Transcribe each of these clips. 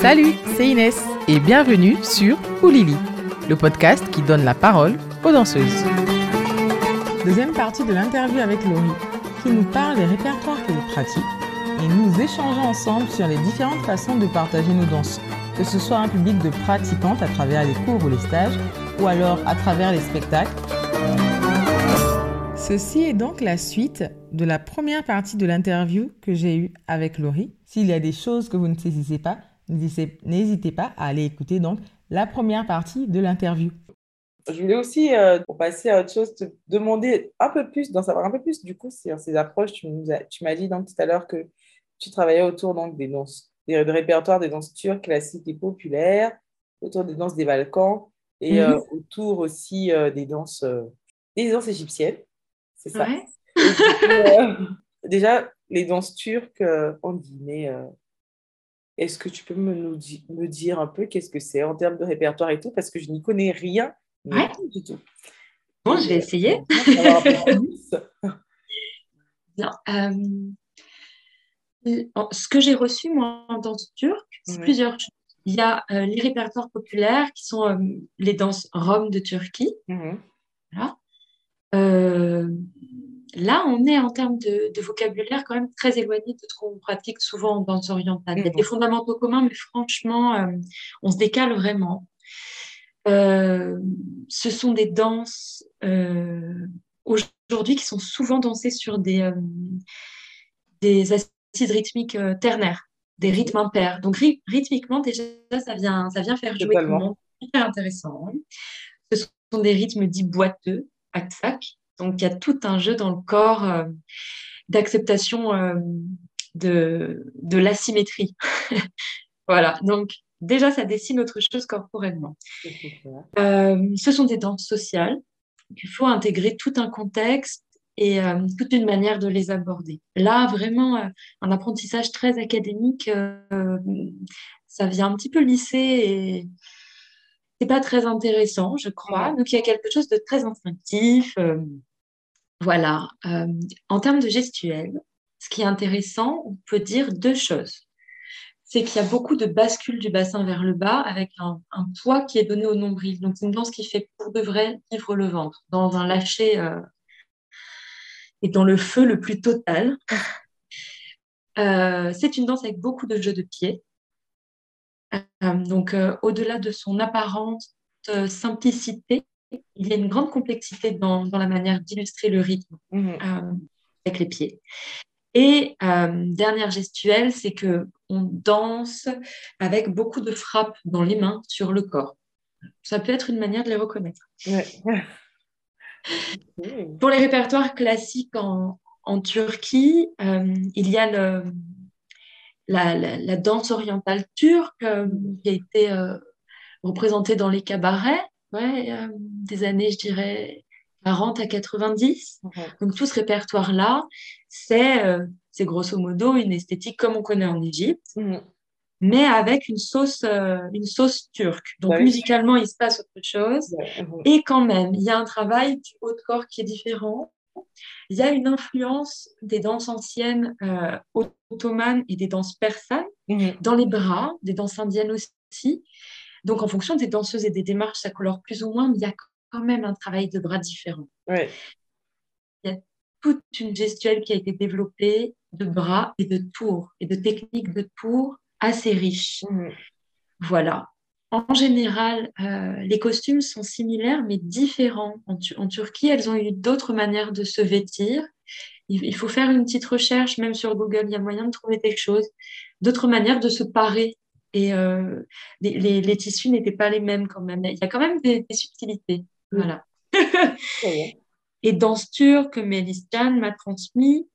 Salut, c'est Inès et bienvenue sur Oulili, le podcast qui donne la parole aux danseuses. Deuxième partie de l'interview avec Laurie, qui nous parle des répertoires qu'elle pratique et nous échangeons ensemble sur les différentes façons de partager nos danses, que ce soit un public de pratiquantes à travers les cours ou les stages, ou alors à travers les spectacles. Ceci est donc la suite de la première partie de l'interview que j'ai eue avec Laurie. S'il y a des choses que vous ne saisissez pas, n'hésitez pas à aller écouter donc la première partie de l'interview. Je voulais aussi, euh, pour passer à autre chose, te demander un peu plus, d'en savoir un peu plus du coup sur ces approches. Tu m'as dit donc tout à l'heure que tu travaillais autour donc, des danses, des, répertoires des danses turques classiques et populaires, autour des danses des Balkans et mhm. euh, autour aussi euh, des danses, des danses égyptiennes. C'est ça. déjà, les danses turques en Guinée, est-ce que tu peux me, nous me dire un peu qu'est-ce que c'est en termes de répertoire et tout? Parce que je n'y connais rien du tout. Bon, je vais essayer. Euh, ce que j'ai reçu, moi, en danse turque, c'est plusieurs choses. Il y a euh, les répertoires populaires qui sont euh, les danses roms de Turquie. Mhm. Voilà. Là, on est en termes de, vocabulaire quand même très éloigné de ce qu'on pratique souvent en danse orientale. Il y a des fondamentaux communs, mais franchement, euh, on se décale vraiment. Euh, ce sont des danses euh, aujourd'hui qui sont souvent dansées sur des, des assises rythmiques ternaires, des rythmes impairs. Donc rythmiquement, déjà, ça vient, ça vient faire jouer tout le monde. Hyper intéressant. Ce sont des rythmes dits boiteux, sac donc, il y a tout un jeu dans le corps euh, d'acceptation euh, de, de l'asymétrie. voilà, donc déjà, ça dessine autre chose corporellement. Euh, ce sont des danses sociales. Il faut intégrer tout un contexte et toute une manière de les aborder. Là, vraiment, un apprentissage très académique, ça vient un petit peu lisser et c'est pas très intéressant, je crois. Donc, il y a quelque chose de très instinctif. Voilà. Euh, en termes de gestuelle, ce qui est intéressant, on peut dire deux choses. C'est qu'il y a beaucoup de bascule du bassin vers le bas avec un, poids qui est donné au nombril. Donc, c'est une danse qui fait pour de vrai vivre le ventre dans un lâcher euh, et dans le feu le plus total. Euh, c'est une danse avec beaucoup de jeux de pieds. donc, au-delà de son apparente simplicité, il y a une grande complexité dans, la manière d'illustrer le rythme mhm. euh, avec les pieds. Et euh, dernière gestuelle, c'est que on danse avec beaucoup de frappes dans les mains sur le corps. Ça peut être une manière de les reconnaître. Pour les répertoires classiques en, Turquie, euh, il y a le, la, danse orientale turque qui a été représentée dans les cabarets ouais, euh, des années, je dirais, 40 à 90. Donc tout ce répertoire-là, c'est euh, grosso modo une esthétique comme on connaît en Égypte, mhm. mais avec une sauce, euh, une sauce turque. Donc bah musicalement, il se passe autre chose. Mhm. Et quand même, il y a un travail du haut de corps qui est différent. Il y a une influence des danses anciennes ottomanes et des danses persanes mhm. dans les bras, des danses indiennes aussi. Donc, en fonction des danseuses et des démarches, ça colore plus ou moins, mais il y a quand même un travail de bras différent. Il y a toute une gestuelle qui a été développée de bras et de tours et de techniques de tours assez riches. Mmh. Voilà. En général, euh, les costumes sont similaires mais différents. En, en Turquie, elles ont eu d'autres manières de se vêtir. Il, faut faire une petite recherche, même sur Google, il y a moyen de trouver quelque chose. D'autres manières de se parer et euh, les, tissus n'étaient pas les mêmes quand même. Il y a quand même des, subtilités. Voilà. et danse turque, Melistan m'a transmis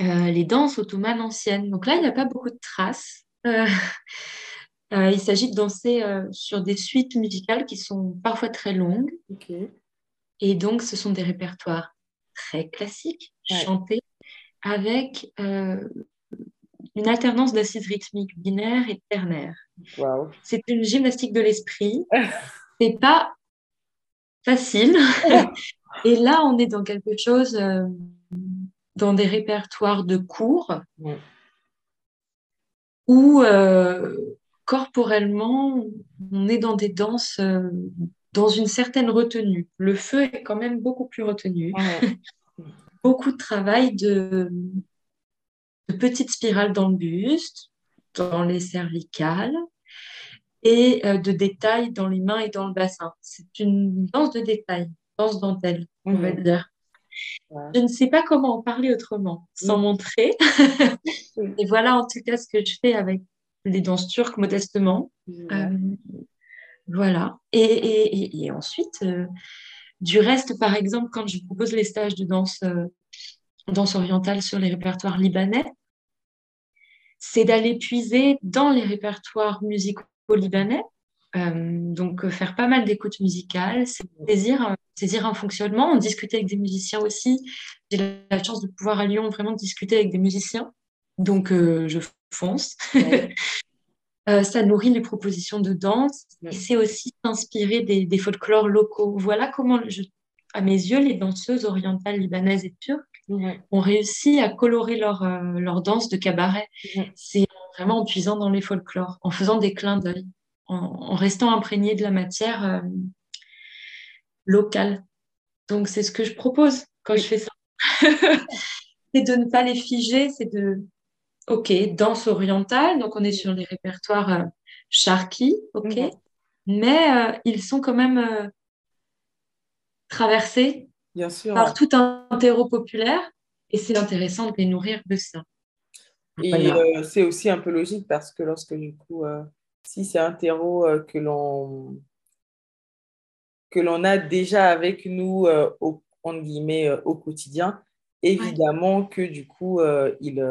euh, les danses ottomanes anciennes. Donc là, il n'y a pas beaucoup de traces. Euh, il s'agit de danser sur des suites musicales qui sont parfois très longues. Et donc, ce sont des répertoires très classiques, chantés, avec une alternance d'assises rythmiques binaires et ternaires. C'est une gymnastique de l'esprit. C'est pas facile. et là, on est dans quelque chose, euh, dans des répertoires de cours, où euh, corporellement, on est dans des danses euh, dans une certaine retenue. Le feu est quand même beaucoup plus retenu. beaucoup de travail de, de petites spirales dans le buste, dans les cervicales et euh, de détails dans les mains et dans le bassin. C'est une danse de détails, danse dentelle, on va dire. Je ne sais pas comment en parler autrement, sans montrer. et voilà en tout cas ce que je fais avec les danses turques modestement. Euh, voilà. Et, et, ensuite, euh, du reste, par exemple, quand je propose les stages de danse, euh, danse orientale sur les répertoires libanais, c'est d'aller puiser dans les répertoires musicaux libanais. donc, faire pas mal d'écoutes musicales, c'est saisir, saisir un fonctionnement, discuter avec des musiciens aussi. J'ai la chance de pouvoir à Lyon vraiment discuter avec des musiciens. Donc, je fonce. Euh, ça nourrit les propositions de danse et c'est aussi s'inspirer des, des, folklores locaux. Voilà comment, à mes yeux, les danseuses orientales libanaises et turques ont réussi à colorer leur, euh, leur danse de cabaret. C'est vraiment en puisant dans les folklores, en faisant des clins d'œil, en, restant imprégné de la matière euh, locale. Donc c'est ce que je propose quand je fais ça. c'est de ne pas les figer, c'est de Ok, danse orientale, donc on est sur les répertoires euh, charqui, ok, mais euh, ils sont quand même euh, traversés par tout un terreau populaire et c'est intéressant de les nourrir de ça. Et c'est aussi un peu logique parce que lorsque du coup, si c'est un terreau que l'on que l'on a déjà avec nous au, guillemets, au quotidien, évidemment que du coup, il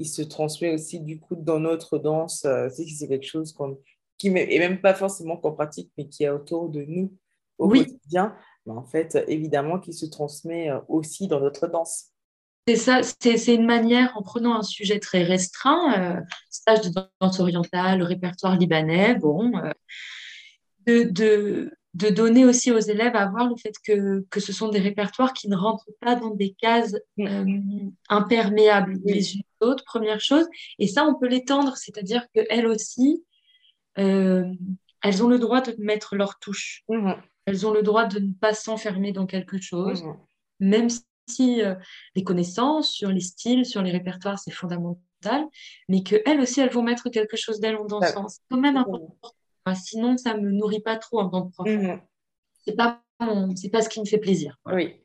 il se transmet aussi du coup dans notre danse. Euh, c'est quelque chose qu'on, qui est même pas forcément qu'on pratique, mais qui est autour de nous au quotidien. Mais en fait, évidemment, qui se transmet euh, aussi dans notre danse. C'est ça, c'est une manière, en prenant un sujet très restreint, euh, stage de danse orientale, le répertoire libanais, bon, de, de, de donner aussi aux élèves à voir le fait que, que ce sont des répertoires qui ne rentrent pas dans des cases euh, imperméables les unes aux autres, première chose. Et ça, on peut l'étendre, c'est-à-dire qu'elles aussi, euh, elles ont le droit de mettre leur touche. Mmh. Elles ont le droit de ne pas s'enfermer dans quelque chose, mmh. même si euh, les connaissances sur les styles, sur les répertoires, c'est fondamental, mais qu'elles aussi, elles vont mettre quelque chose d'elles en dansant. C'est quand même important sinon, ça me nourrit pas trop en tant que prof. Mhm. C'est pas c'est pas ce qui me fait plaisir. Oui.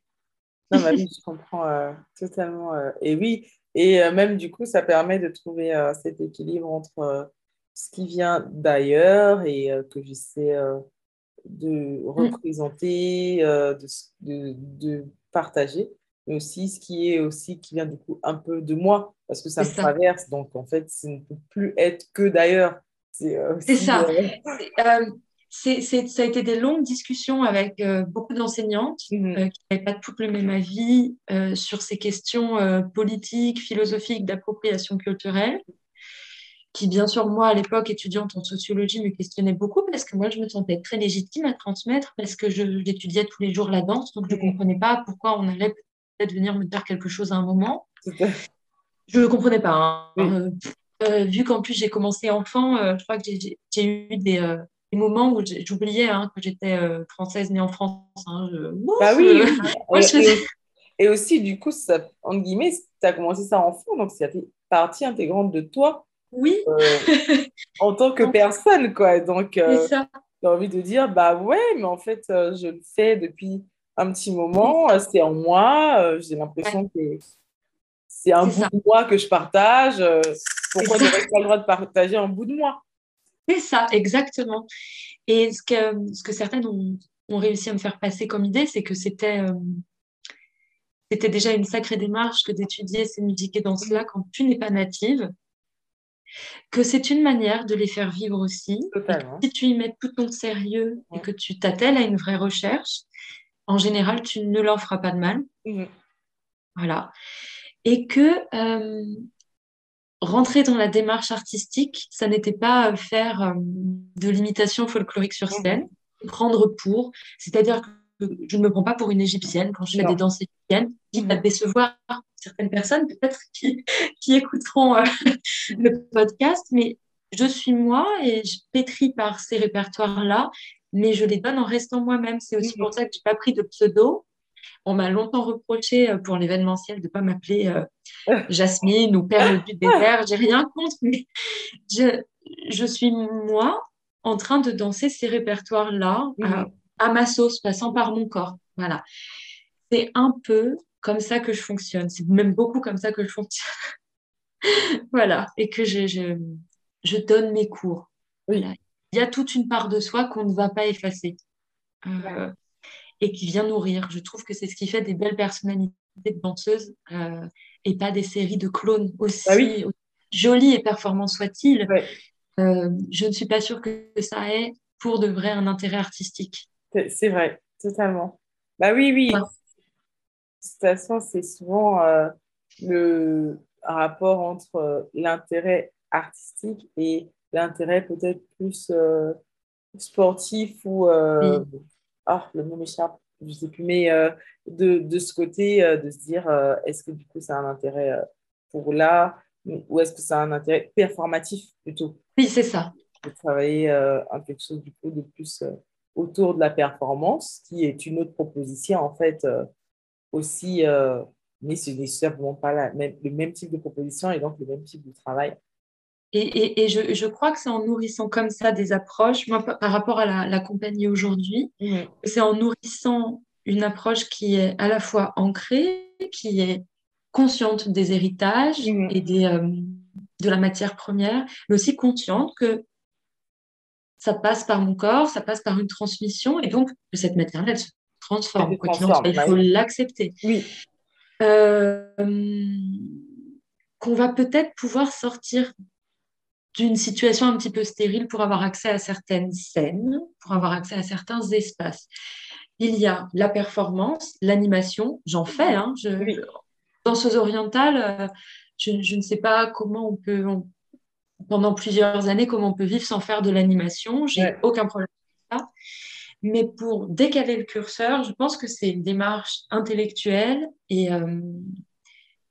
Non, bah je comprends euh, totalement. Euh, et oui, et euh, même du coup, ça permet de trouver cet équilibre entre ce qui vient d'ailleurs et que j'essaie de mm. représenter, de, de, de, partager, mais aussi ce qui est aussi qui vient du coup un peu de moi, parce que ça me traverse. Donc en fait, ça ne peut plus être que d'ailleurs. Euh, c'est ça. Euh, c'est, ça a été des longues discussions avec euh, beaucoup d'enseignantes mhm. qui n'avaient pas toutes le même avis sur ces questions politiques, philosophiques, d'appropriation culturelle, qui bien sûr, moi, à l'époque, étudiante en sociologie, me questionnait beaucoup parce que moi, je me sentais très légitime à transmettre parce que j'étudiais tous les jours la danse, donc je ne mhm. comprenais pas pourquoi on allait peut-être venir me dire quelque chose à un moment. Je ne comprenais pas. Hein. Euh, vu qu'en plus j'ai commencé enfant, euh, je crois que j'ai eu des, euh, des, moments où j'oubliais hein, que j'étais française née en France. Hein, bah oui, et, aussi du coup, ça, entre guillemets, tu as commencé ça enfant, donc c'est partie intégrante de toi. Oui. en tant que personne, quoi. Donc, tu as envie de dire, bah ouais, mais en fait, je le fais depuis un petit moment, c'est en moi, j'ai l'impression que c'est un bout de moi que je partage. Pourquoi n'aurais pas le droit de partager un bout de moi? C'est ça, exactement. Et ce que, ce que certaines ont, réussi à me faire passer comme idée, c'est que c'était euh, c'était déjà une sacrée démarche que d'étudier ces musiques et danses-là quand tu n'es pas native, que c'est une manière de les faire vivre aussi. Si tu y mets tout ton sérieux et que tu t'attelles à une vraie recherche, en général, tu ne leur feras pas de mal. Mmh. Voilà. Et que euh, rentrer dans la démarche artistique, ça n'était pas faire euh, de l'imitation folklorique sur mhm. scène, prendre pour, c'est-à-dire que je ne me prends pas pour une égyptienne quand je fais des danses égyptiennes, quitte à mhm. décevoir certaines personnes peut-être qui, écouteront euh, le podcast, mais je suis moi et je pétris par ces répertoires-là, mais je les donne en restant moi-même. C'est aussi pour ça que je n'ai pas pris de pseudo. On m'a longtemps reproché euh, pour l'événementiel de ne pas m'appeler euh, Jasmine ou Perle du désert. J'ai rien contre, mais je, je, suis moi en train de danser ces répertoires-là à, à, ma sauce, passant par mon corps. Voilà. C'est un peu comme ça que je fonctionne. C'est même beaucoup comme ça que je fonctionne. voilà. Et que je, je, je, donne mes cours. Il y a toute une part de soi qu'on ne va pas effacer. Euh, et qui vient nourrir. Je trouve que c'est ce qui fait des belles personnalités de danseuses euh, et pas des séries de clones aussi, ah jolies et performantes soient-ils. Euh, je ne suis pas sûre que ça ait pour de vrai un intérêt artistique. C'est vrai, totalement. Bah oui, oui. De toute façon, c'est souvent euh, le rapport entre l'intérêt artistique et l'intérêt peut-être plus sportif ou ah, le mot m'échappe, je ne sais plus, mais euh, de, de, ce côté, euh, de se dire, euh, est-ce que du coup, ça a un intérêt pour là ou est-ce que ça a un intérêt performatif plutôt? Oui, c'est ça. De travailler à quelque chose du coup de plus autour de la performance, qui est une autre proposition en fait aussi, mais ce n'est simplement pas la même, le même type de proposition et donc le même type de travail. Et, je, crois que c'est en nourrissant comme ça des approches, moi par rapport à la, compagnie aujourd'hui, c'est en nourrissant une approche qui est à la fois ancrée, qui est consciente des héritages et des, euh, de la matière première, mais aussi consciente que ça passe par mon corps, ça passe par une transmission, et donc cette matière-là, elle se transforme. Quoi il bah faut l'accepter. Oui. Euh, qu'on va peut-être pouvoir sortir d'une situation un petit peu stérile pour avoir accès à certaines scènes, pour avoir accès à certains espaces. Il y a la performance, l'animation, j'en fais. Hein, je, Danseuse orientale, euh, je, ne sais pas comment on peut, pendant plusieurs années, comment on peut vivre sans faire de l'animation. J'ai aucun problème avec ça. Mais pour décaler le curseur, je pense que c'est une démarche intellectuelle et euh,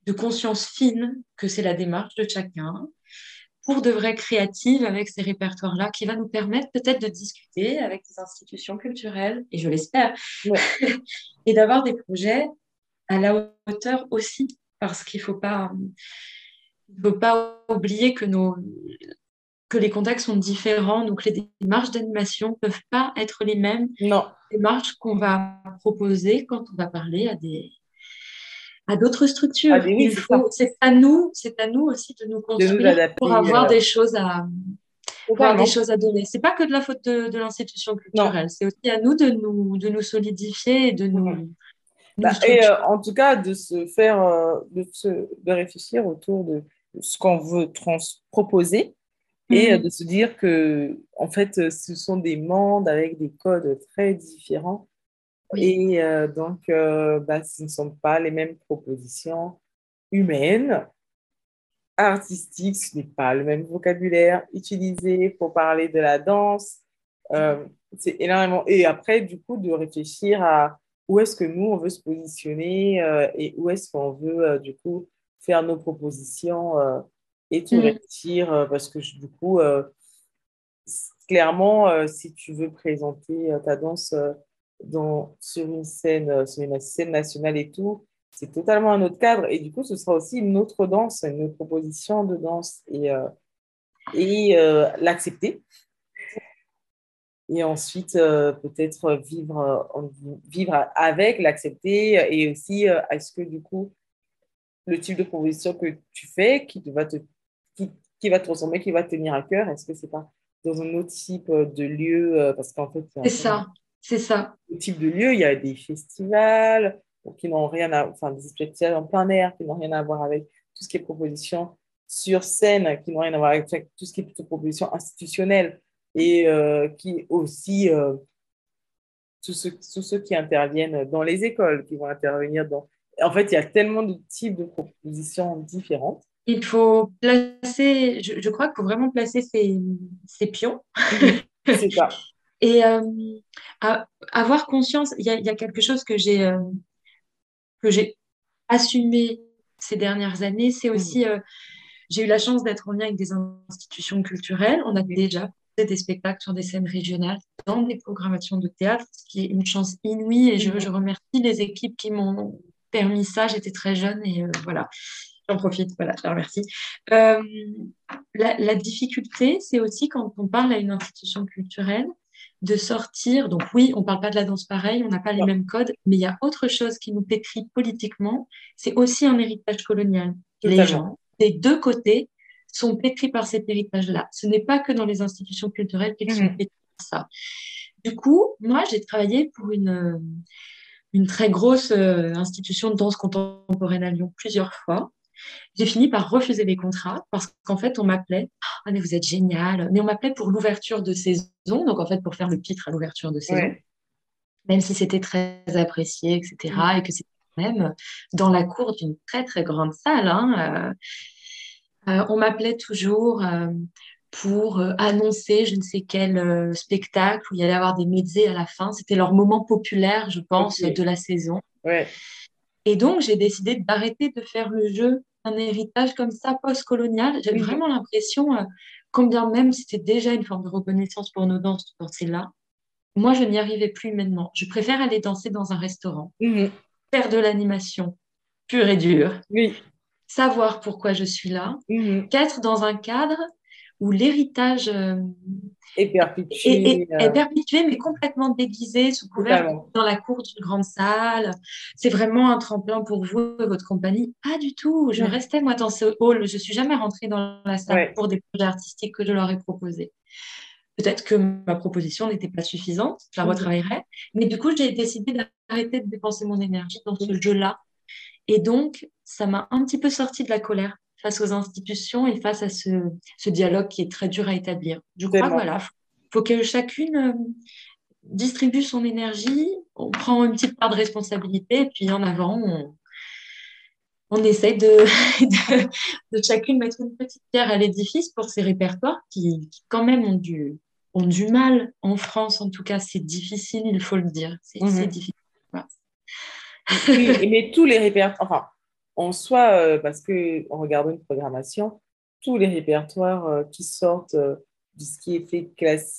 de conscience fine que c'est la démarche de chacun pour de vraies créatives avec ces répertoires-là, qui va nous permettre peut-être de discuter avec des institutions culturelles, et je l'espère, et d'avoir des projets à la hauteur aussi, parce qu'il ne faut pas, faut pas oublier que, nos, que les contextes sont différents, donc les démarches d'animation ne peuvent pas être les mêmes non. démarches qu'on va proposer quand on va parler à des, à d'autres structures. Ah, c'est à nous, c'est à nous aussi de nous construire pour avoir euh, des choses à avoir des choses à donner. C'est pas que de la faute de, l'institution culturelle, c'est aussi à nous de nous de nous solidifier et de nous. Bah, et euh, en tout cas de se faire euh, de, se, de réfléchir autour de ce qu'on veut trans proposer et mhm. de se dire que en fait ce sont des mondes avec des codes très différents et euh, donc, euh, bah, ce ne sont pas les mêmes propositions humaines, artistiques, ce n'est pas le même vocabulaire utilisé pour parler de la danse. Euh, c'est énormément. Et après, du coup, de réfléchir à où est-ce que nous, on veut se positionner et où est-ce qu'on veut, du coup, faire nos propositions et tout mmh. réfléchir. parce que, du coup, clairement, si tu veux présenter ta danse sur une scène, euh, sur une scène nationale et tout, c'est totalement un autre cadre. Et du coup, ce sera aussi une autre danse, une autre proposition de danse et, euh, et euh, l'accepter. Et ensuite, peut-être vivre, vivre avec, l'accepter et aussi, est-ce que du coup, le type de proposition que tu fais, qui, va te, qui, qui va te ressembler, qui va te tenir à cœur, est-ce que c'est pas dans un autre type de lieu Parce qu'en fait, c'est ça. C'est ça. Le type de lieu, il y a des festivals qui n'ont rien à, enfin des festivals en plein air qui n'ont rien à voir avec tout ce qui est proposition sur scène, qui n'ont rien à voir avec tout ce qui est plutôt proposition institutionnelle et euh, qui aussi euh, tous, ceux, tous, ceux, qui interviennent dans les écoles, qui vont intervenir dans. En fait, il y a tellement de types de propositions différentes. Il faut placer, je, je crois qu'il faut vraiment placer ces, ces pions. C'est ça. Et euh, avoir conscience, il y, a quelque chose que j'ai euh, j'ai assumé ces dernières années, c'est aussi euh, j'ai eu la chance d'être en lien avec des institutions culturelles. On a déjà des spectacles sur des scènes régionales dans des programmations de théâtre, ce qui est une chance inouïe. Et je, je remercie les équipes qui m'ont permis ça. J'étais très jeune et voilà. J'en profite, voilà, je la remercie. Euh, la, difficulté, c'est aussi quand on parle à une institution culturelle de sortir. Donc oui, on ne parle pas de la danse pareil, on n'a pas les mêmes codes, mais il y a autre chose qui nous pétrit politiquement. C'est aussi un héritage colonial. Les gens des deux côtés sont pétris par cet héritage-là. Ce n'est pas que dans les institutions culturelles qu'ils sont mhm. pétris par ça. Du coup, moi, j'ai travaillé pour une, une très grosse euh, institution de danse contemporaine à Lyon plusieurs fois j'ai fini par refuser les contrats parce qu'en fait, on m'appelait Ah, mais vous êtes génial. Mais on m'appelait pour l'ouverture de saison, donc en fait, pour faire le pitre à l'ouverture de saison, même si c'était très apprécié, etc. Mm. Et que c'était même dans la cour d'une très, très grande salle. Hein, euh, euh, on m'appelait toujours. Euh, pour annoncer je ne sais quel spectacle où il y allait avoir des médias à la fin. C'était leur moment populaire, je pense, de la saison. Ouais. Et donc, j'ai décidé d'arrêter de faire le jeu un héritage comme ça post-colonial. J'avais vraiment l'impression, euh, quand bien même c'était déjà une forme de reconnaissance pour nos danses de là, moi, je n'y arrivais plus maintenant. Je préfère aller danser dans un restaurant, mhm. faire de l'animation pure et dure, oui. Savoir pourquoi je suis là, mhm. qu'être dans un cadre où l'héritage euh, est perpétué. Est, perpétué, mais complètement déguisé, sous couvert dans la cour d'une grande salle. C'est vraiment un tremplin pour vous et votre compagnie. Pas du tout. Je restais, moi, dans ce hall. Je suis jamais rentrée dans la salle pour des projets artistiques que je leur ai proposés. Peut-être que ma proposition n'était pas suffisante, je la retravaillerai. Mais du coup, j'ai décidé d'arrêter de dépenser mon énergie dans ce jeu-là. Et donc, ça m'a un petit peu sorti de la colère face aux institutions et face à ce, ce dialogue qui est très dur à établir. Je crois voilà, faut que chacune euh, distribue son énergie, on prend une petite part de responsabilité et puis en avant, on, on essaye de, de, chacune mettre une petite pierre à l'édifice pour ces répertoires qui, quand même ont du, ont du mal en France. En tout cas, c'est difficile, il faut le dire. C'est mhm. difficile. mais tous les répertoires, enfin, en soi, euh, parce qu'en regardant une programmation, tous les répertoires euh, qui sortent euh, de ce qui est fait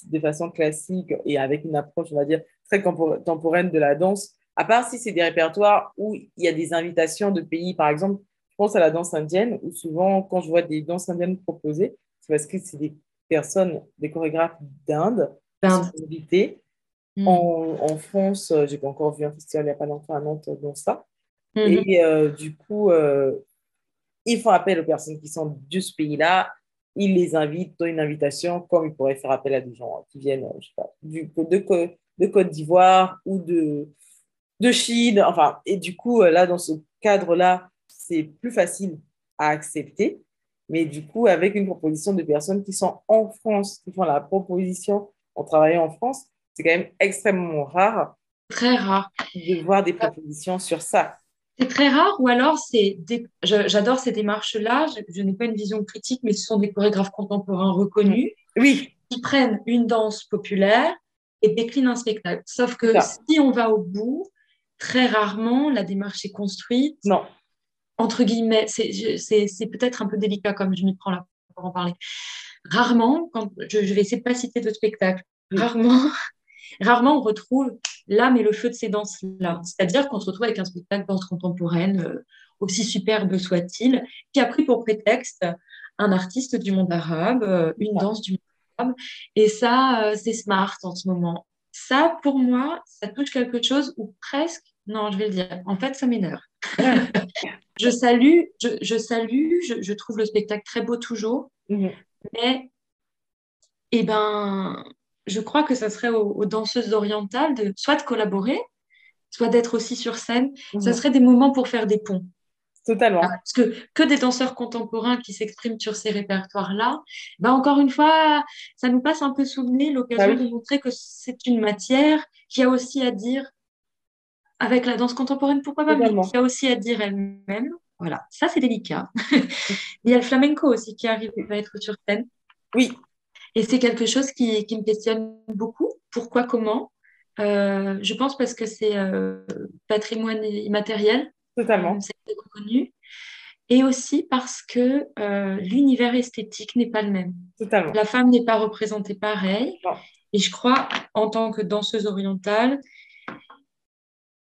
de façon classique et avec une approche, on va dire, très contemporaine de la danse, à part si c'est des répertoires où il y a des invitations de pays, par exemple, je pense à la danse indienne, où souvent, quand je vois des danses indiennes proposées, c'est parce que c'est des personnes, des chorégraphes d'Inde qui sont invités. Hmm. En, en, France, j'ai pas encore vu un festival il n'y a pas longtemps à Nantes dans ça. Mhm. Et euh, du coup, euh, ils font appel aux personnes qui sont de ce pays-là. Ils les invitent dans une invitation, comme ils pourraient faire appel à des gens qui viennent, je sais pas, du, de, de Côte d'Ivoire ou de, de Chine. Enfin, et du coup, euh, là, dans ce cadre-là, c'est plus facile à accepter. Mais du coup, avec une proposition de personnes qui sont en France, qui font la proposition en travaillant en France, c'est quand même extrêmement rare. Très rare. De voir des propositions sur ça. C'est très rare, ou alors c'est j'adore ces démarches-là. Je, n'ai pas une vision critique, mais ce sont des chorégraphes contemporains reconnus oui. qui prennent une danse populaire et déclinent un spectacle. Sauf que si on va au bout, très rarement la démarche est construite. Non. Entre guillemets, c'est peut-être un peu délicat comme je m'y prends là pour en parler. Rarement, quand je, vais essayer de pas citer de spectacle, rarement Rarement on retrouve l'âme et le feu de ces danses-là. C'est-à-dire qu'on se retrouve avec un spectacle de danse contemporaine, euh, aussi superbe soit-il, qui a pris pour prétexte un artiste du monde arabe, euh, une danse du monde arabe. Et ça, euh, c'est smart en ce moment. Ça, pour moi, ça touche quelque chose ou presque, non, je vais le dire, en fait, ça m'énerve. je salue, je, salue, je, trouve le spectacle très beau toujours, mhm. mais eh ben, je crois que ça serait aux, danseuses orientales de soit de collaborer, soit d'être aussi sur scène. Ça mhm. serait des moments pour faire des ponts. Totalement. Ah, parce que que des danseurs contemporains qui s'expriment sur ces répertoires-là, ben encore une fois, ça nous passe un peu sous le nez l'occasion bah de montrer que c'est une matière qui a aussi à dire avec la danse contemporaine, pourquoi pas, mais qui a aussi à dire elle-même. Voilà, ça c'est délicat. Il y a le flamenco aussi qui arrive à être sur scène. Oui, et c'est quelque chose qui, qui, me questionne beaucoup. Pourquoi, comment? Euh, Je pense parce que c'est euh, patrimoine immatériel. Totalement. C'est reconnu. et aussi parce que euh, l'univers esthétique n'est pas le même. Totalement. La femme n'est pas représentée pareil. Et je crois, en tant que danseuse orientale,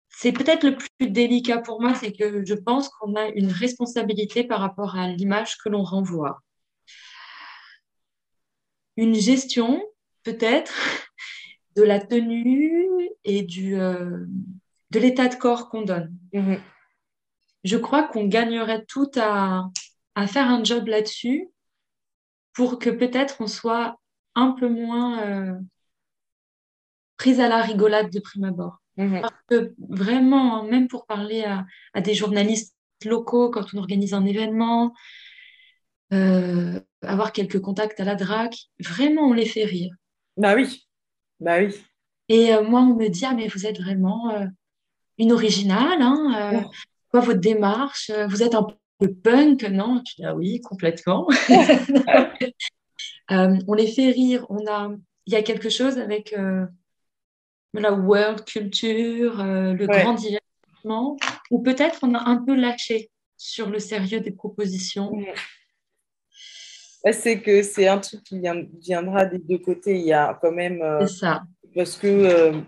c'est peut-être le plus délicat pour moi, c'est que je pense qu'on a une responsabilité par rapport à l'image que l'on renvoie. Une gestion, peut-être, de la tenue et du, euh, de l'état de corps qu'on donne. Mhm. Je crois qu'on gagnerait tout à, à faire un job là-dessus pour que peut-être on soit un peu moins euh, prise à la rigolade de prime abord. Mhm. Parce que vraiment, hein, même pour parler à, à des journalistes locaux quand on organise un événement, euh, avoir quelques contacts à la DRAC, vraiment on les fait rire. Bah oui, bah oui. Et euh, moi, on me dit, ah, mais vous êtes vraiment euh, une originale, hein, euh, quoi votre démarche, vous êtes un peu punk, non? Je dis, ah oui, complètement. On les fait rire, on a, il y a quelque chose avec la world culture, le Ouais. grand divertissement, ou peut-être on a un peu lâché sur le sérieux des propositions. Ouais, C'est que c'est un truc qui viendra des deux côtés. Il y a quand même. euh, ça. parce que euh,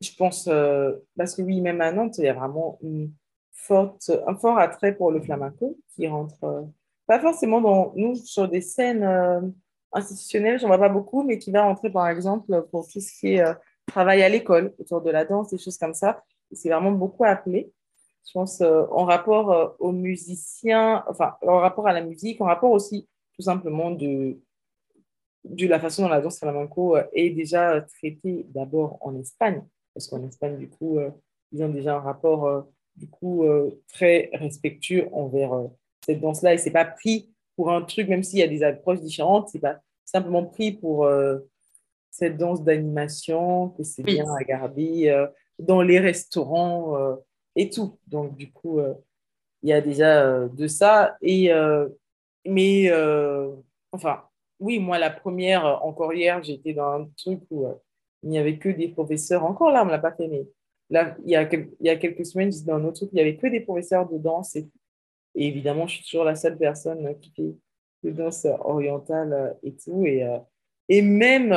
je pense. euh, parce que oui, même à Nantes, il y a vraiment une forte, un fort attrait pour le flamenco qui rentre. euh, pas forcément dans. Nous, sur des scènes institutionnelles, j'en vois pas beaucoup, mais qui va rentrer par exemple pour tout ce qui est travail à l'école, autour de la danse, des choses comme ça. C'est vraiment beaucoup appelé. Je pense euh, en rapport euh, aux musiciens, enfin, en rapport à la musique, en rapport aussi tout simplement de, de la façon dont la danse flamenco euh, est déjà traitée d'abord en Espagne, parce qu'en Espagne, du coup, euh, ils ont déjà un rapport euh, du coup très respectueux envers cette danse-là, et c'est pas pris pour un truc, même s'il y a des approches différentes, c'est pas simplement pris pour cette danse d'animation, que c'est bien à garder dans les restaurants et tout. Donc, du coup, il y a déjà de ça. Et, mais, euh, enfin, oui, moi, la première, euh, encore hier, j'étais dans un truc où euh, il n'y avait que des professeurs. Encore là, on ne l'a pas fait, mais là, il y a, quel- il y a quelques semaines, j'étais dans un autre truc, il n'y avait que des professeurs de danse. Et, et évidemment, je suis toujours la seule personne qui fait de danse orientale et tout. Et, et même,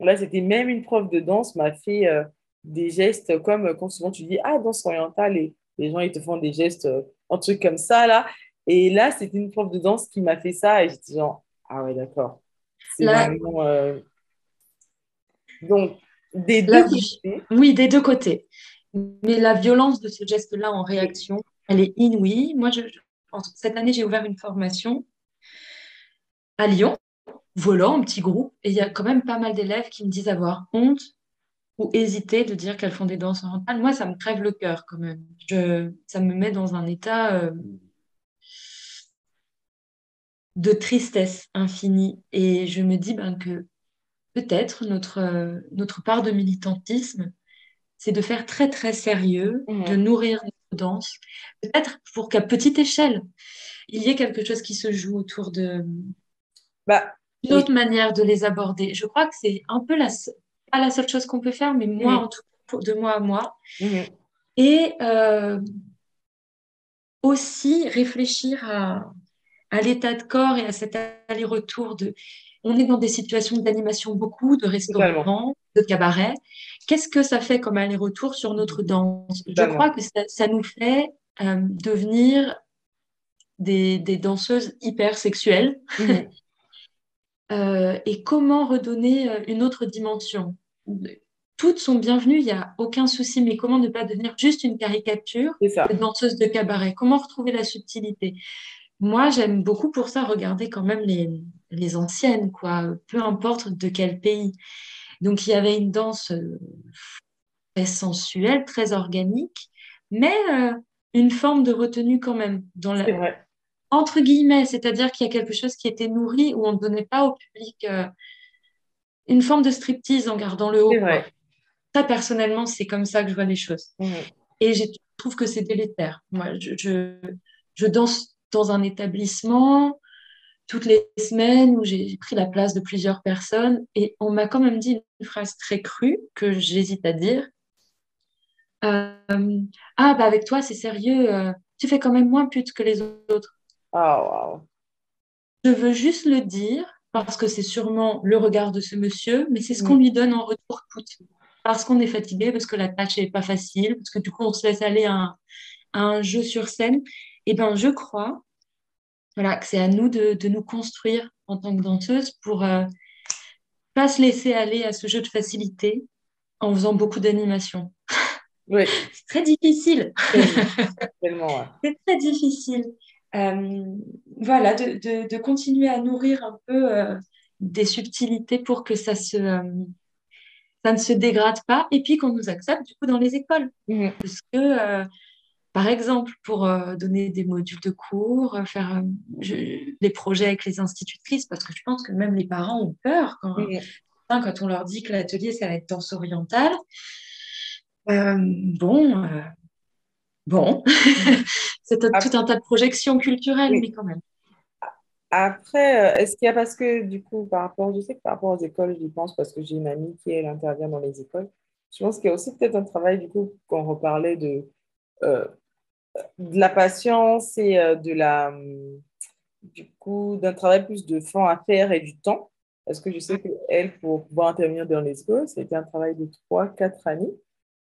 là, c'était même une prof de danse m'a fait des gestes comme quand souvent tu dis, ah, danse orientale, et les gens, ils te font des gestes, un truc comme ça, là. Et là, c'était une prof de danse qui m'a fait ça, et j'étais genre, ah ouais, d'accord. C'est vraiment. euh, Donc, des La deux côtés. Oui, des deux côtés. Mais la violence de ce geste-là en réaction, elle est inouïe. Moi, je, en- cette année, j'ai ouvert une formation à Lyon, volant, un petit groupe, et il y a quand même pas mal d'élèves qui me disent avoir honte ou hésiter de dire qu'elles font des danses orientales. Moi, ça me crève le cœur quand même. Je, ça me met dans un état euh, de tristesse infinie. Et je me dis ben, que peut-être notre, euh, notre part de militantisme, c'est de faire très très sérieux, de nourrir nos danses, peut-être pour qu'à petite échelle, il y ait quelque chose qui se joue autour de Bah, une autre manière de les aborder. Je crois que c'est un peu la, pas la seule chose qu'on peut faire, mais moi, Mhm. en tout cas, de moi à moi. mhm. Et euh, aussi réfléchir à, à l'état de corps et à cet aller-retour de... On est dans des situations d'animation beaucoup, de restaurants, de cabarets. Qu'est-ce que ça fait comme aller-retour sur notre danse? Je crois que ça, ça nous fait euh, devenir des, des danseuses hyper sexuelles. Mhm. Euh, et comment redonner euh, une autre dimension? Toutes sont bienvenues, il n'y a aucun souci, mais comment ne pas devenir juste une caricature de danseuse de cabaret? Comment retrouver la subtilité? Moi, j'aime beaucoup pour ça regarder quand même les, les anciennes, quoi, peu importe de quel pays. Donc, il y avait une danse euh, très sensuelle, très organique, mais euh, une forme de retenue quand même, dans la, vrai. entre guillemets, c'est-à-dire qu'il y a quelque chose qui était nourri où on ne donnait pas au public euh, une forme de striptease en gardant le haut. Vrai. Ça, personnellement, c'est comme ça que je vois les choses. Mhm. Et je trouve que c'est délétère. Moi, je, je, je danse dans un établissement toutes les semaines où j'ai pris la place de plusieurs personnes et on m'a quand même dit une phrase très crue que j'hésite à dire. Euh, ah, bah avec toi, c'est sérieux. euh, tu fais quand même moins pute que les autres. Ah, Je veux juste le dire parce que c'est sûrement le regard de ce monsieur, mais c'est ce Mm. qu'on lui donne en retour pute. Parce qu'on est fatigué, parce que la tâche n'est pas facile, parce que du coup, on se laisse aller à un, à un jeu sur scène. Et ben, je crois voilà, que c'est à nous de, de nous construire en tant que danseuse pour euh, pas se laisser aller à ce jeu de facilité en faisant beaucoup d'animation. Oui, C'est très difficile. tellement, ouais. C'est très difficile. Euh, voilà, de, de, de continuer à nourrir un peu euh, des subtilités pour que ça se, euh, ça ne se dégrade pas et puis qu'on nous accepte du coup dans les écoles. Mhm. Parce que, par exemple, pour euh, donner des modules de cours, euh, faire euh, je- les projets avec les institutrices, parce que je pense que même les parents ont peur quand, hein, quand on leur dit que l'atelier, ça va être danse orientale. Euh, bon, bon, c'est tout, un tas de projections culturelles, Oui. mais quand même. Après, est-ce qu'il y a parce que du coup, par rapport, je sais que par rapport aux écoles, j'y pense parce que j'ai une amie qui, elle, intervient dans les écoles. Je pense qu'il y a aussi peut-être un travail, du coup, qu'on reparlait de, euh, de la patience et euh, de la, du coup, d'un travail plus de fond à faire et du temps. Parce que je sais qu'elle, pour pouvoir intervenir dans les écoles, c'était un travail de 3-4 années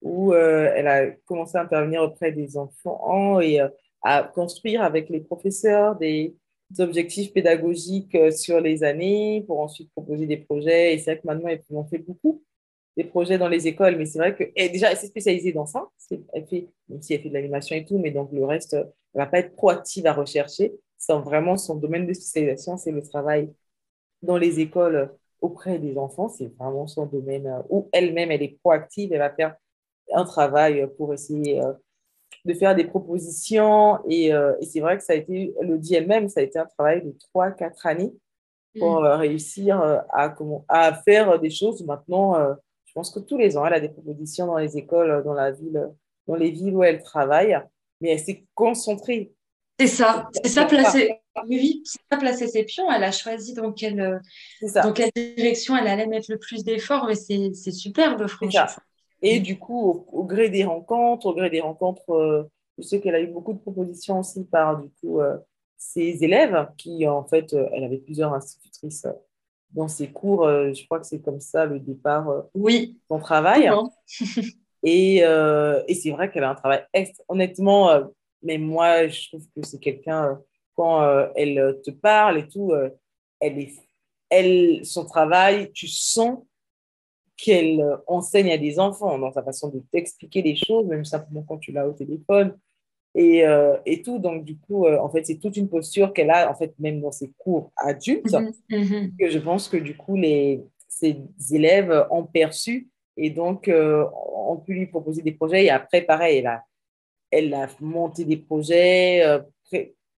où euh, elle a commencé à intervenir auprès des enfants et euh, à construire avec les professeurs des objectifs pédagogiques sur les années pour ensuite proposer des projets. Et c'est vrai que maintenant, elle en fait beaucoup des projets dans les écoles, mais c'est vrai que déjà, elle s'est spécialisée dans ça. Elle fait, même si elle fait de l'animation et tout, mais donc le reste, euh, elle va pas être proactive à rechercher. C'est vraiment son domaine de spécialisation, c'est le travail dans les écoles auprès des enfants. C'est vraiment son domaine euh, où elle-même, elle est proactive, elle va faire un travail pour essayer euh, de faire des propositions. Et, euh, et c'est vrai que ça a été, elle le dit elle-même, ça a été un travail de 3-4 années pour euh, réussir euh, à, comment, à faire des choses. Maintenant, euh, pense que tous les ans, elle a des propositions dans les écoles, euh, dans, la ville, dans les villes où elle travaille, mais elle s'est concentrée. C'est ça, c'est ça placer. Oui, oui, c'est ça placer ses pions. Elle a choisi dans quelle, euh, dans quelle direction elle allait mettre le plus d'efforts, mais c'est c'est superbe, franchement. ça. Et du coup, au, au gré des rencontres, au gré des rencontres, euh, je sais qu'elle a eu beaucoup de propositions aussi par du coup euh, ses élèves, qui en fait, euh, elle avait plusieurs institutrices euh, dans ses cours. euh, je crois que c'est comme ça le départ euh, Oui, de son travail. Et, euh, et c'est vrai qu'elle a un travail extra. Honnêtement, mais moi, je trouve que c'est quelqu'un, quand elle te parle et tout, elle est, elle, son travail, tu sens qu'elle enseigne à des enfants dans sa façon de t'expliquer les choses, même simplement quand tu l'as au téléphone et, euh, et tout. Donc, du coup, euh, en fait, c'est toute une posture qu'elle a, en fait, même dans ses cours adultes, Mhm, mhm. que je pense que du coup, les, ses élèves ont perçu et donc euh, ont pu lui proposer des projets. Et après, pareil, elle a, elle a monté des projets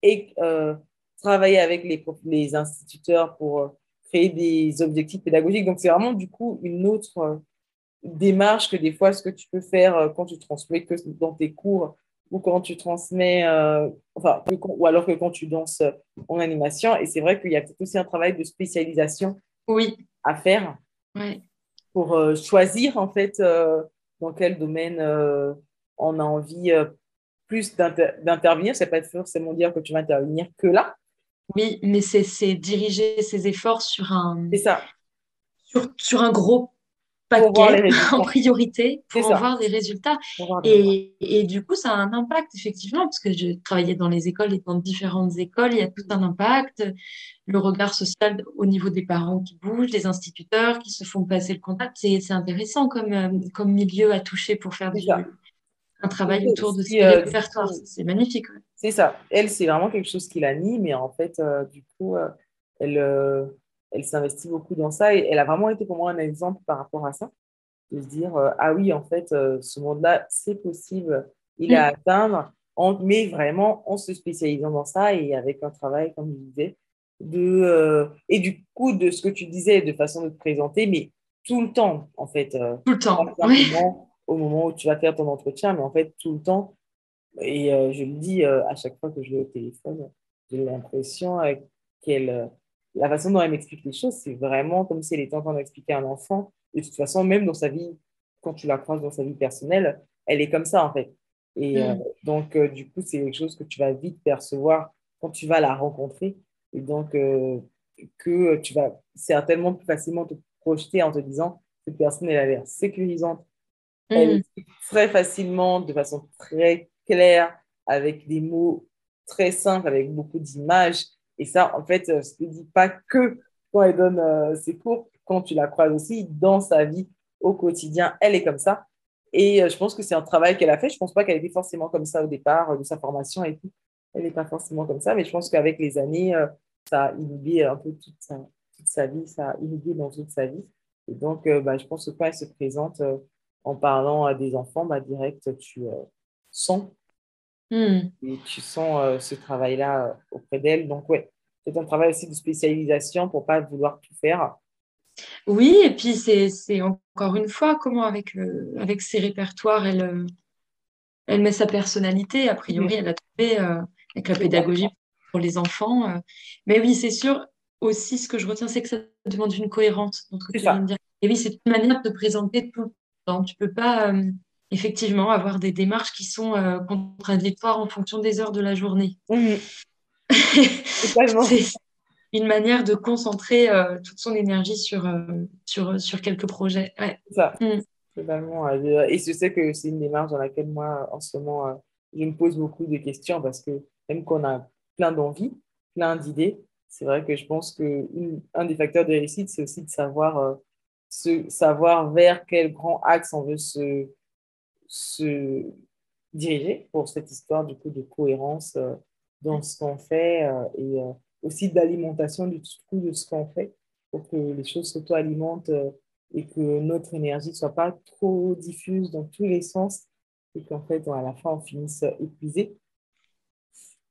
et euh, travaillé avec les, les instituteurs pour créer des objectifs pédagogiques. Donc, c'est vraiment du coup une autre démarche que des fois ce que tu peux faire quand tu transmets que dans tes cours ou quand tu transmets, euh, enfin, ou alors que quand tu danses euh, en animation. Et c'est vrai qu'il y a aussi un travail de spécialisation Oui, à faire pour euh, choisir en fait euh, dans quel domaine on a envie plus d'inter- d'intervenir. C'est pas forcément dire que tu vas intervenir que là. Oui, mais c'est c'est diriger ses efforts sur un, C'est ça. sur, sur un gros paquet en priorité pour avoir des résultats. Et, et du coup, ça a un impact, effectivement, parce que je travaillais dans les écoles et dans différentes écoles, il y a tout un impact. Le regard social au niveau des parents qui bougent, des instituteurs qui se font passer le contact. C'est intéressant comme, euh, comme milieu à toucher pour faire du, un travail autour de ces euh, C'est magnifique. ouais. C'est ça. Elle, c'est vraiment quelque chose qui l'anime et en fait, euh, du coup, euh, elle, elle s'investit beaucoup dans ça et elle a vraiment été pour moi un exemple par rapport à ça. De se dire, euh, ah oui, en fait, euh, ce monde-là, c'est possible, il est à atteindre, en- mais vraiment en se spécialisant dans ça et avec un travail, comme je disais, de, euh, et du coup, de ce que tu disais, de façon de te présenter, mais tout le temps, en fait. Tout le temps. Oui. au moment où tu vas faire ton entretien, mais en fait, tout le temps. Et je le dis à chaque fois que je l'ai au téléphone, j'ai l'impression qu'elle, la façon dont elle m'explique les choses, c'est vraiment comme si elle était en train d'expliquer à un enfant. De toute façon, même dans sa vie, quand tu la croises dans sa vie personnelle, elle est comme ça, en fait. Et euh, donc, euh, du coup, c'est quelque chose que tu vas vite percevoir quand tu vas la rencontrer. Et donc, euh, que tu vas certainement plus facilement te projeter en te disant, cette personne, elle a l'air sécurisante. Elle mm. très facilement, de façon très claire, avec des mots très simples, avec beaucoup d'images. Et ça, en fait, je ne dis pas que quand elle donne ses cours, quand tu la croises aussi dans sa vie au quotidien, elle est comme ça. Et je pense que c'est un travail qu'elle a fait. Je ne pense pas qu'elle était forcément comme ça au départ de sa formation et tout. Elle n'est pas forcément comme ça, mais je pense qu'avec les années, ça a inhibé un peu toute sa, toute sa vie, ça a inhibé dans toute sa vie. Et donc, bah, je pense que quand elle se présente en parlant à des enfants, bah, direct, tu sens hmm. et tu sens ce travail-là auprès d'elle. Donc, ouais, c'est un travail aussi de spécialisation pour ne pas vouloir tout faire. Oui, et puis c'est encore une fois comment avec, euh, avec ses répertoires, elle, euh, elle met sa personnalité. A priori, elle a trouvé euh, avec la pédagogie pour les enfants. Mais oui, c'est sûr, aussi, ce que je retiens, c'est que ça demande une cohérence Et oui, c'est une manière de présenter tout le temps. Tu peux pas, effectivement, avoir des démarches qui sont contradictoires en fonction des heures de la journée. Mmh. une manière de concentrer euh, toute son énergie sur, euh, sur, sur quelques projets. Ouais. Ça, mm. totalement. Et je sais que c'est une démarche dans laquelle moi, en ce moment, euh, je me pose beaucoup de questions parce que même qu'on a plein d'envies, plein d'idées, c'est vrai que je pense qu'un des facteurs de réussite, c'est aussi de savoir, se, savoir vers quel grand axe on veut se, se diriger pour cette histoire du coup de cohérence dans ce qu'on fait et aussi d'alimentation du tout de ce qu'on fait pour que les choses s'auto-alimentent euh, et que notre énergie ne soit pas trop diffuse dans tous les sens et qu'en fait, à la fin, on finisse épuisé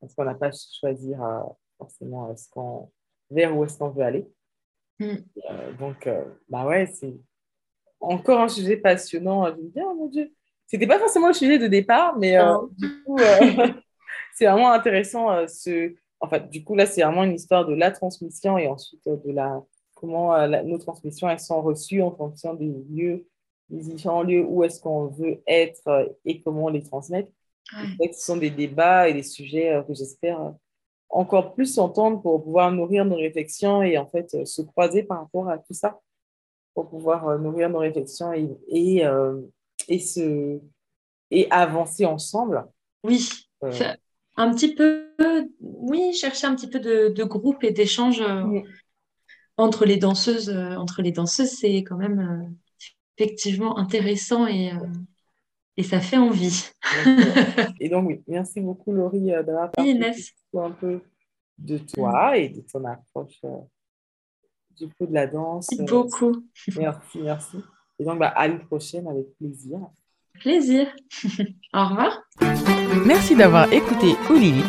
parce qu'on n'a pas choisir euh, forcément ce qu'on, vers où est-ce qu'on veut aller. Mm. Euh, donc, bah ouais, c'est encore un sujet passionnant. Je me dis, oh mon Dieu, c'était pas forcément le sujet de départ, mais du coup, c'est vraiment intéressant ce en fait, du coup, là, c'est vraiment une histoire de la transmission et ensuite euh, de la comment euh, nos transmissions elles sont reçues en fonction des lieux, des différents lieux où est-ce qu'on veut être euh, et comment on les transmettre. ce sont des débats et des sujets que j'espère encore plus entendre pour pouvoir nourrir nos réflexions et en fait se croiser par rapport à tout ça, pour pouvoir nourrir nos réflexions et, et, et, se, et avancer ensemble. Oui, un petit peu, oui, chercher un petit peu de, groupe et d'échange euh, entre les danseuses. Euh, entre les danseuses, c'est quand même euh, effectivement intéressant et, et ça fait envie. et donc, oui, merci beaucoup, Laurie, d'avoir parlé un peu de toi et de ton approche du coup de la danse. Merci beaucoup. Merci, merci. Et donc, bah, à une prochaine avec plaisir. Plaisir. Au revoir. Merci d'avoir écouté Oulili.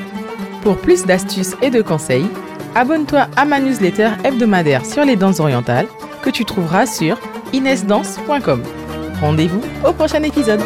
Pour plus d'astuces et de conseils, abonne-toi à ma newsletter hebdomadaire sur les danses orientales que tu trouveras sur inesdance.com. Rendez-vous au prochain épisode.